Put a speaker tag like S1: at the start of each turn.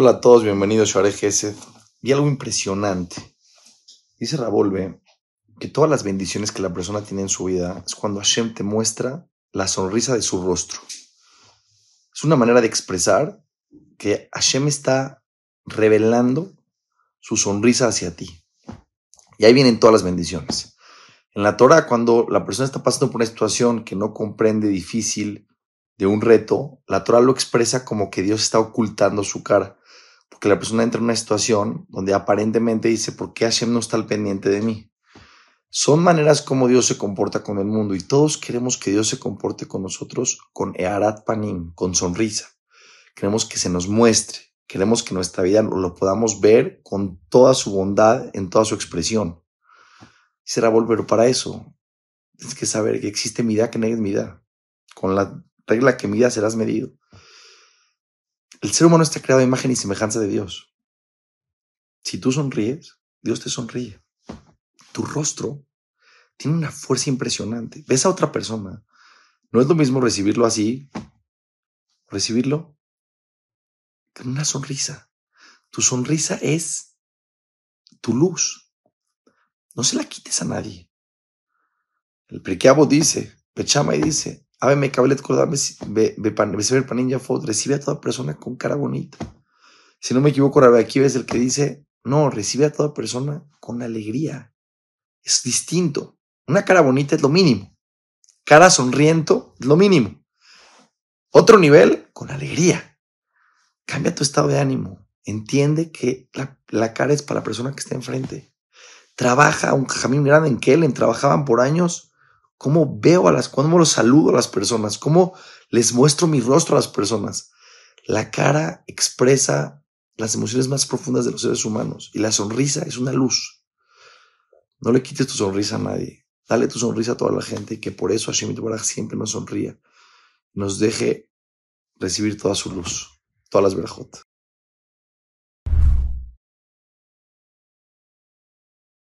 S1: Hola a todos, bienvenidos a Share Gesed. Vi algo impresionante. Dice Ravolve que todas las bendiciones que la persona tiene en su vida es cuando Hashem te muestra la sonrisa de su rostro. Es una manera de expresar que Hashem está revelando su sonrisa hacia ti. Y ahí vienen todas las bendiciones. En la Torah, cuando la persona está pasando por una situación que no comprende, difícil, de un reto, la Torah lo expresa como que Dios está ocultando su cara porque la persona entra en una situación donde aparentemente dice, ¿por qué Hashem no está al pendiente de mí? Son maneras como Dios se comporta con el mundo y todos queremos que Dios se comporte con nosotros con Earat Panim, con sonrisa. Queremos que se nos muestre, queremos que nuestra vida lo podamos ver con toda su bondad, en toda su expresión. Será volver para eso. Tienes que saber que existe mida que no es mida. Con la regla que mida serás medido. El ser humano está creado a imagen y semejanza de Dios. Si tú sonríes, Dios te sonríe. Tu rostro tiene una fuerza impresionante. Ves a otra persona. No es lo mismo recibirlo así, recibirlo con una sonrisa. Tu sonrisa es tu luz. No se la quites a nadie. El prequiabo dice, Pechama y dice, Ave cablet recibe a toda persona con cara bonita. Si no me equivoco, aquí es el que dice, no, recibe a toda persona con alegría. Es distinto. Una cara bonita es lo mínimo. Cara sonriento es lo mínimo. Otro nivel, con alegría. Cambia tu estado de ánimo. Entiende que la, cara es para la persona que está enfrente. Trabaja un jamín grande en Kellen, trabajaban por años cómo veo a las, cómo los saludo a las personas, cómo les muestro mi rostro a las personas. La cara expresa las emociones más profundas de los seres humanos y la sonrisa es una luz. No le quites tu sonrisa a nadie. Dale tu sonrisa a toda la gente y que por eso Hashem Baraj siempre nos sonría. Nos deje recibir toda su luz, todas las verajot.